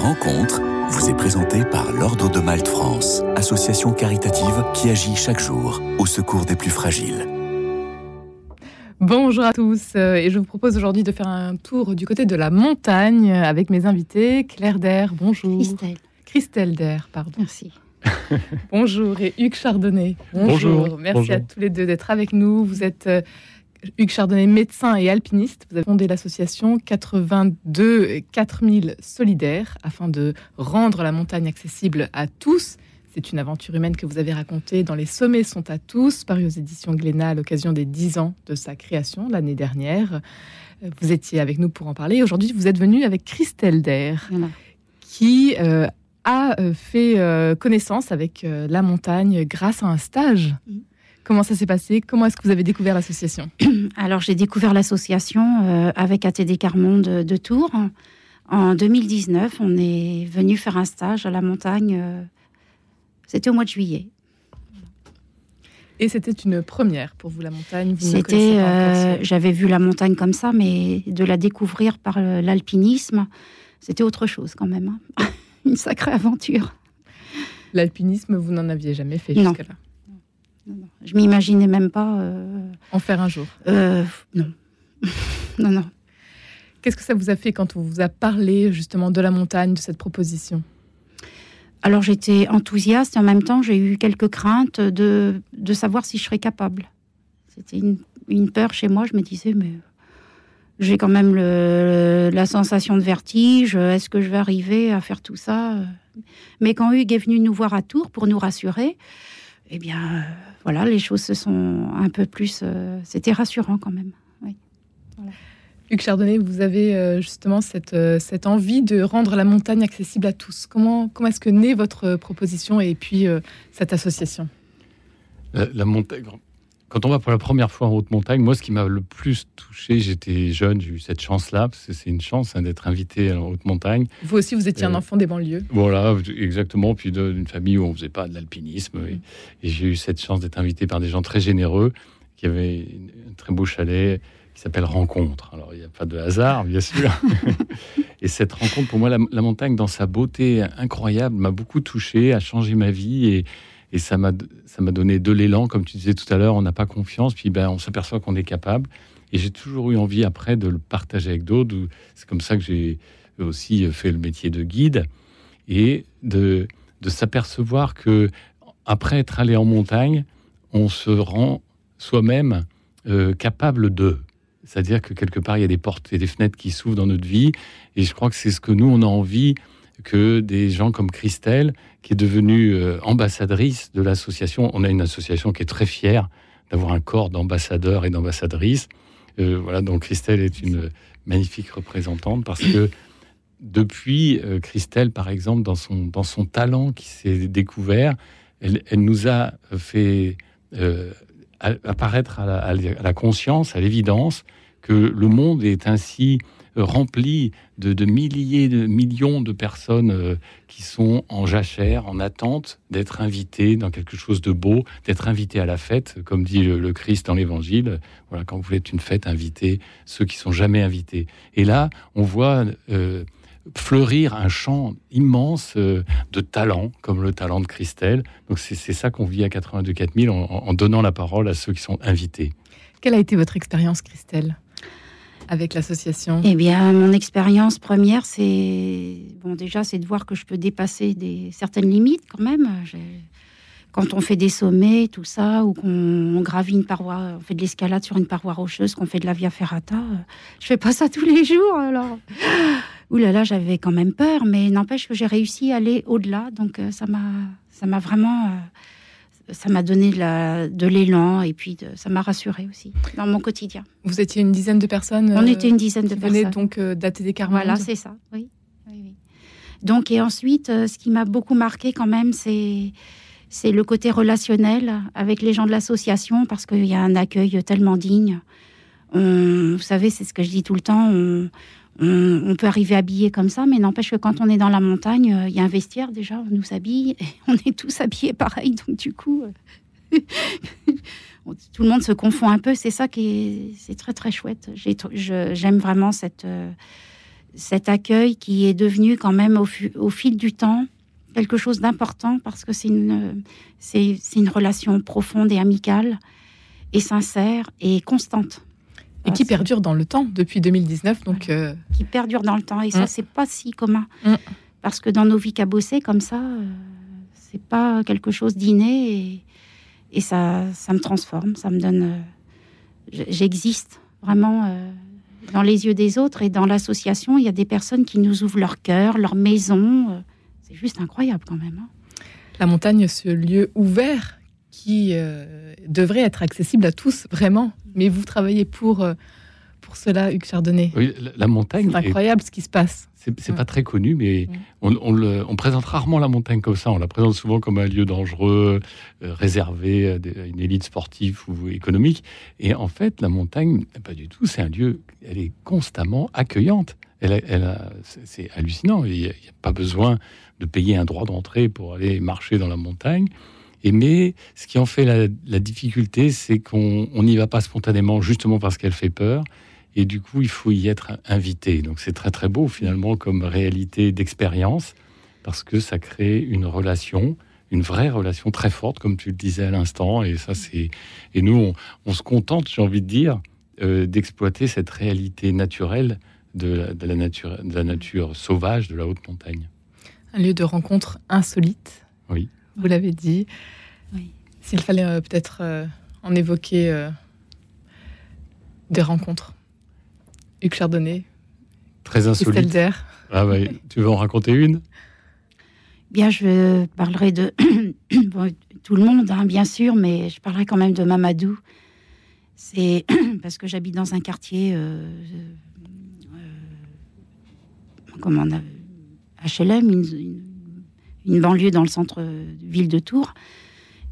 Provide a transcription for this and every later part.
Rencontre vous est présentée par l'Ordre de Malte France, association caritative qui agit chaque jour au secours des plus fragiles. Bonjour à tous euh, et je vous propose aujourd'hui de faire un tour du côté de la montagne avec mes invités Claire Der, bonjour. Christelle. Christelle Der, pardon. Merci. bonjour et Hugues Chardonnay. Bonjour. Merci à tous les deux d'être avec nous. Vous êtes euh, Hugues Chardonnay, médecin et alpiniste, vous avez fondé l'association 82 4000 solidaires afin de rendre la montagne accessible à tous. C'est une aventure humaine que vous avez racontée dans Les Sommets sont à tous, paru aux éditions Glénat à l'occasion des 10 ans de sa création l'année dernière. Vous étiez avec nous pour en parler. Aujourd'hui, vous êtes venu avec Christelle Der, qui euh, a euh, fait euh, connaissance avec la montagne grâce à un stage. Comment ça s'est passé? Comment est-ce que vous avez découvert l'association? Alors, j'ai découvert l'association euh, avec ATD Carmonde de, Tours. En 2019, on est venu faire un stage à la montagne. Euh, c'était au mois de juillet. Et c'était une première pour vous, la montagne? C'était, euh, j'avais vu la montagne comme ça, mais de la découvrir par l'alpinisme, c'était autre chose quand même. Hein. une sacrée aventure. L'alpinisme, vous n'en aviez jamais fait jusque-là je m'imaginais même pas. Euh, en faire un jour euh, Non. non, non. Qu'est-ce que ça vous a fait quand on vous a parlé justement de la montagne, de cette proposition? Alors j'étais enthousiaste et en même temps j'ai eu quelques craintes de, de savoir si je serais capable. C'était une, une, peur chez moi, je me disais mais j'ai quand même le, la sensation de vertige, est-ce que je vais arriver à faire tout ça? Mais quand Hugues est venu nous voir à Tours pour nous rassurer, eh bien voilà, les choses se sont un peu plus. Euh, c'était rassurant quand même. Hugues Chardonnay, vous avez euh, justement cette, euh, cette envie de rendre la montagne accessible à tous. Comment, comment est-ce que naît votre proposition et puis cette association? La, montagne, quand on va pour la première fois en haute montagne, moi, ce qui m'a le plus touché, j'étais jeune, j'ai eu cette chance-là, parce que c'est une chance hein, d'être invité en haute montagne. Vous aussi, vous étiez un euh, enfant des banlieues. Voilà, exactement. Puis d'une famille où on faisait pas de l'alpinisme. Et, mm. j'ai eu cette chance d'être invité par des gens très généreux, qui avaient un très beau chalet qui s'appelle Rencontre. Alors, il n'y a pas de hasard, bien sûr. et cette rencontre, pour moi, la, la montagne, dans sa beauté incroyable, m'a beaucoup touché, a changé ma vie. Et, et ça m'a donné de l'élan, comme tu disais tout à l'heure, on n'a pas confiance, puis ben on s'aperçoit qu'on est capable. Et j'ai toujours eu envie après de le partager avec d'autres. C'est comme ça que j'ai aussi fait le métier de guide et de de s'apercevoir que après être allé en montagne, on se rend soi-même euh, capable de. C'est-à-dire que quelque part, il y a des portes et des fenêtres qui s'ouvrent dans notre vie. Et je crois que c'est ce que nous, on a envie que des gens comme Christelle, qui est devenue euh, ambassadrice de l'association. On a une association qui est très fière d'avoir un corps d'ambassadeurs et d'ambassadrices. Euh, voilà, donc Christelle est une magnifique représentante parce que depuis euh, Christelle, par exemple, dans son, dans son talent qui s'est découvert, elle, nous a fait apparaître à la conscience, à l'évidence, que le monde est ainsi rempli de, milliers, de millions de personnes euh, qui sont en jachère, en attente d'être invitées dans quelque chose de beau, d'être invitées à la fête, comme dit le, Christ dans l'Évangile. Voilà, quand vous êtes une fête, invitez ceux qui sont jamais invités. Et là, on voit euh, fleurir un champ immense euh, de talents, comme le talent de Christelle. Donc c'est ça qu'on vit à 82 4000 en, en donnant la parole à ceux qui sont invités. Quelle a été votre expérience, Christelle? Avec l'association? Eh bien, mon expérience première, c'est bon déjà, c'est de voir que je peux dépasser des certaines limites quand même. Quand on fait des sommets, tout ça, ou qu'on gravit une paroi, on fait de l'escalade sur une paroi rocheuse, qu'on fait de la via ferrata, je fais pas ça tous les jours. Alors, ouh là là, j'avais quand même peur, mais n'empêche que j'ai réussi à aller au-delà. Donc euh, ça m'a, ça m'a vraiment euh, ça m'a donné de l'élan et puis ça m'a rassuré aussi dans mon quotidien. Vous étiez une dizaine de personnes On était une dizaine de personnes. donc euh, d'ATD Voilà, c'est ça, oui. Donc, et ensuite, euh, ce qui m'a beaucoup marqué quand même, c'est c'est le côté relationnel avec les gens de l'association parce qu'il y a un accueil tellement digne. vous savez, c'est ce que je dis tout le temps. On, on, peut arriver habillé comme ça, mais n'empêche que quand on est dans la montagne, euh, il y a un vestiaire déjà, on nous habille, et on est tous habillés pareil, donc du coup, euh, tout le monde se confond un peu. C'est ça qui est, c'est très très chouette. J'aime vraiment cette, euh, cet accueil qui est devenu quand même au, fil du temps quelque chose d'important parce que c'est une, c'est, une relation profonde et amicale et sincère et constante. Et qui perdure dans le temps depuis 2019. Donc euh, Qui perdure dans le temps. Et ça, mm. c'est pas si commun. Mm. Parce que dans nos vies cabossées, comme ça, euh, c'est pas quelque chose d'inné. Et, et, ça, ça me transforme. Ça me donne. Euh, j'existe vraiment dans les yeux des autres. Et dans l'association, il y a des personnes qui nous ouvrent leur cœur, leur maison. c'est juste incroyable quand même. Hein. La montagne, ce lieu ouvert qui devrait être accessible à tous, vraiment. Mais vous travaillez pour, euh, pour cela, Hugues Chardonnay. Oui, la, montagne. C'est incroyable ce qui se passe. C'est pas très connu, mais on, on, présente rarement la montagne comme ça. On la présente souvent comme un lieu dangereux, euh, réservé à, une élite sportive ou économique. Et en fait, la montagne, pas du tout. C'est un lieu, elle est constamment accueillante. Elle, elle c'est hallucinant. Il n'y a, pas besoin de payer un droit d'entrée pour aller marcher dans la montagne. Et mais ce qui en fait la, difficulté, c'est qu'on n'y va pas spontanément, justement parce qu'elle fait peur. Et du coup, il faut y être invité. Donc c'est très très beau finalement comme réalité d'expérience, parce que ça crée une relation, une vraie relation très forte, comme tu le disais à l'instant. Et ça, c'est et nous, on, se contente, j'ai envie de dire, euh, d'exploiter cette réalité naturelle de la, nature, de la nature sauvage de la haute montagne. Un lieu de rencontre insolite. Oui vous l'avez dit. S'il fallait euh, peut-être euh, en évoquer euh, des rencontres. Hugues Chardonnay. Très insolite. Ah tu veux en raconter une? Bien, je parlerai de tout le monde, hein, bien sûr, mais je parlerai quand même de Mamadou. C'est parce que j'habite dans un quartier, comment on a, HLM, une, une banlieue dans le centre-ville de Tours.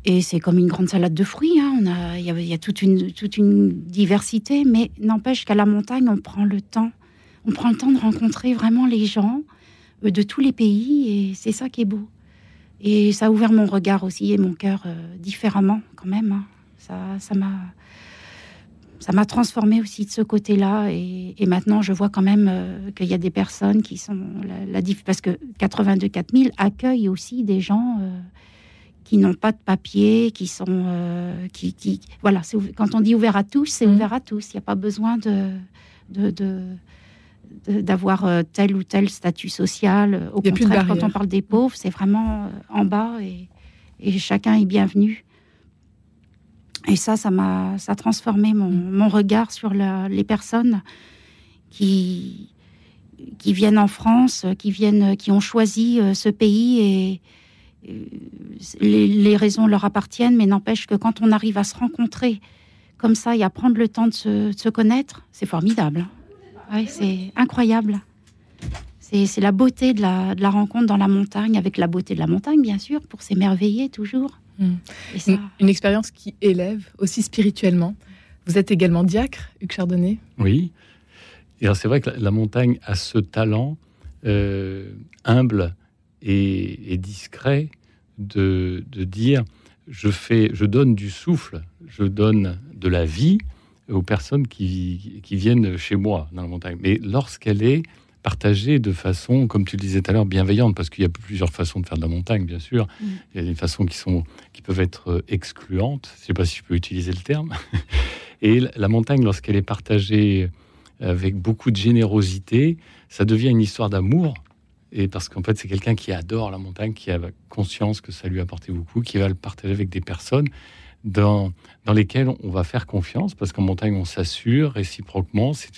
Et c'est comme une grande salade de fruits. Hein. A, il y, a, toute une, toute une diversité, mais n'empêche qu'à la montagne, on prend le temps. On prend le temps de rencontrer vraiment les gens euh, de tous les pays, et c'est ça qui est beau. Et ça a ouvert mon regard aussi et mon cœur euh, différemment, quand même. Hein. Ça, ça m'a ça m'a transformé aussi de ce côté-là. Et, maintenant, je vois quand même euh, qu'il y a des personnes qui sont la, la parce que 82 4000 accueillent aussi des gens euh, qui n'ont pas de papier, qui sont euh, qui, qui, voilà. Quand on dit ouvert à tous, c'est mmh. ouvert à tous. Il n'y a pas besoin de, d'avoir tel ou tel statut social. Au contraire, quand on parle des pauvres, c'est vraiment en bas et, et chacun est bienvenu. Et ça, ça m'a ça a transformé mon, mon regard sur les personnes qui, qui viennent en France, qui, viennent, qui ont choisi euh, ce pays et, les, les, raisons leur appartiennent, mais n'empêche que quand on arrive à se rencontrer comme ça et à prendre le temps de se, se connaître, c'est formidable. Ouais, c'est incroyable. C'est la beauté de la, de la rencontre dans la montagne, avec la beauté de la montagne, bien sûr, pour s'émerveiller toujours. Hmm. Une, expérience qui élève aussi spirituellement. Vous êtes également diacre, Hugues Chardonnay Oui. Et c'est vrai que la, montagne a ce talent euh, humble et, discret de, dire je fais, je donne du souffle, je donne de la vie aux personnes qui, qui viennent chez moi dans la montagne. Mais lorsqu'elle est partager de façon, comme tu le disais tout à l'heure, bienveillante, parce qu'il y a plusieurs façons de faire de la montagne, bien sûr. Mm. Il y a des façons qui, sont, qui peuvent être euh, excluantes, je ne sais pas si je peux utiliser le terme. Et la montagne, lorsqu'elle est partagée avec beaucoup de générosité, ça devient une histoire d'amour. Et parce qu'en fait, c'est quelqu'un qui adore la montagne, qui a conscience que ça lui a apporté beaucoup, qui va le partager avec des personnes dans, dans lesquelles on va faire confiance, parce qu'en montagne, on s'assure réciproquement. C'est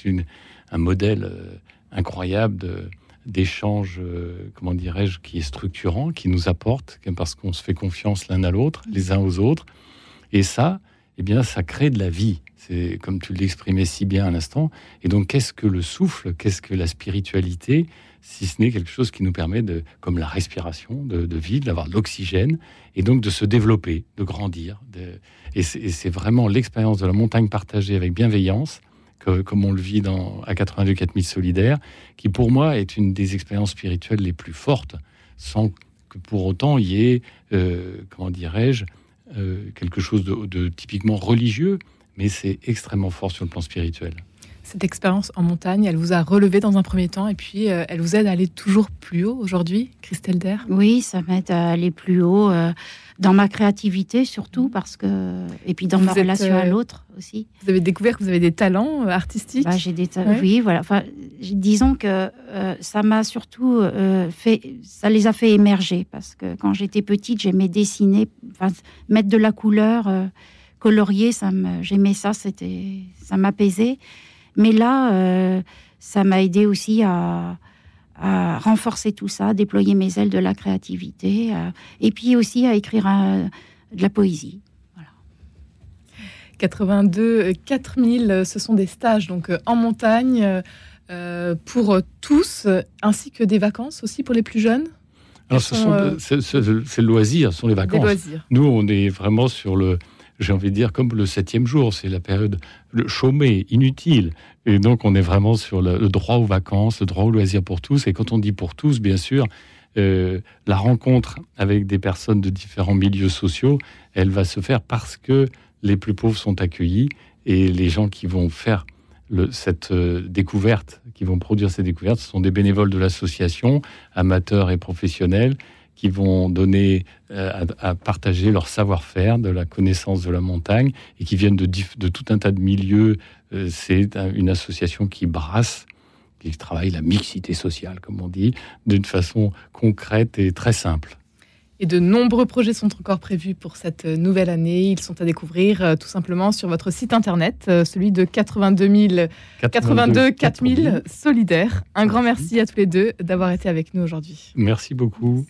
un modèle euh, incroyable d'échanges, euh, comment dirais-je, qui est structurant, qui nous apporte, parce qu'on se fait confiance l'un à l'autre, les uns aux autres. Et ça, eh bien, ça crée de la vie. C'est comme tu l'exprimais si bien à l'instant. Et donc, qu'est-ce que le souffle Qu'est-ce que la spiritualité Si ce n'est quelque chose qui nous permet, de, comme la respiration, de, vivre, d'avoir de l'oxygène, et donc de se développer, de grandir. et c'est vraiment l'expérience de la montagne partagée avec bienveillance comme on le vit dans, à 82 4000 solidaires, qui pour moi est une des expériences spirituelles les plus fortes, sans que pour autant il y ait, euh, comment dirais-je, euh, quelque chose de, typiquement religieux, mais c'est extrêmement fort sur le plan spirituel. Cette expérience en montagne, elle vous a relevé dans un premier temps et puis elle vous aide à aller toujours plus haut aujourd'hui, Christelle Der Oui, ça m'aide à aller plus haut dans ma créativité surtout parce que et puis dans ma relation à l'autre aussi. Vous avez découvert que vous avez des talents artistiques? Bah, j'ai des oui voilà. Enfin, disons que ça m'a surtout fait, ça les a fait émerger parce que quand j'étais petite, j'aimais dessiner, mettre de la couleur colorier, ça me, j'aimais ça, c'était, ça m'apaisait. Mais là, euh, ça m'a aidé aussi à, renforcer tout ça, déployer mes ailes de la créativité, euh, et puis aussi à écrire euh, de la poésie. 82, 4000, ce sont des stages donc en montagne pour tous, ainsi que des vacances aussi pour les plus jeunes? Alors, c'est, le loisir, ce sont les vacances. Nous, on est vraiment sur le, j'ai envie de dire, comme le septième jour, c'est la période chômée, inutile. Et donc, on est vraiment sur le, droit aux vacances, le droit au loisir pour tous. Et quand on dit pour tous, bien sûr, euh, la rencontre avec des personnes de différents milieux sociaux, elle va se faire parce que les plus pauvres sont accueillis et les gens qui vont faire cette euh, découverte, qui vont produire ces découvertes, ce sont des bénévoles de l'association, amateurs et professionnels, qui vont donner euh, à, partager leur savoir-faire, de la connaissance de la montagne, et qui viennent de, de tout un tas de milieux. Euh, c'est une association qui brasse, qui travaille la mixité sociale, comme on dit, d'une façon concrète et très simple. Et de nombreux projets sont encore prévus pour cette nouvelle année. Ils sont à découvrir euh, tout simplement sur votre site internet, celui de 82 000, 82 4000 solidaires. Un grand merci à tous les deux d'avoir été avec nous aujourd'hui. Merci beaucoup.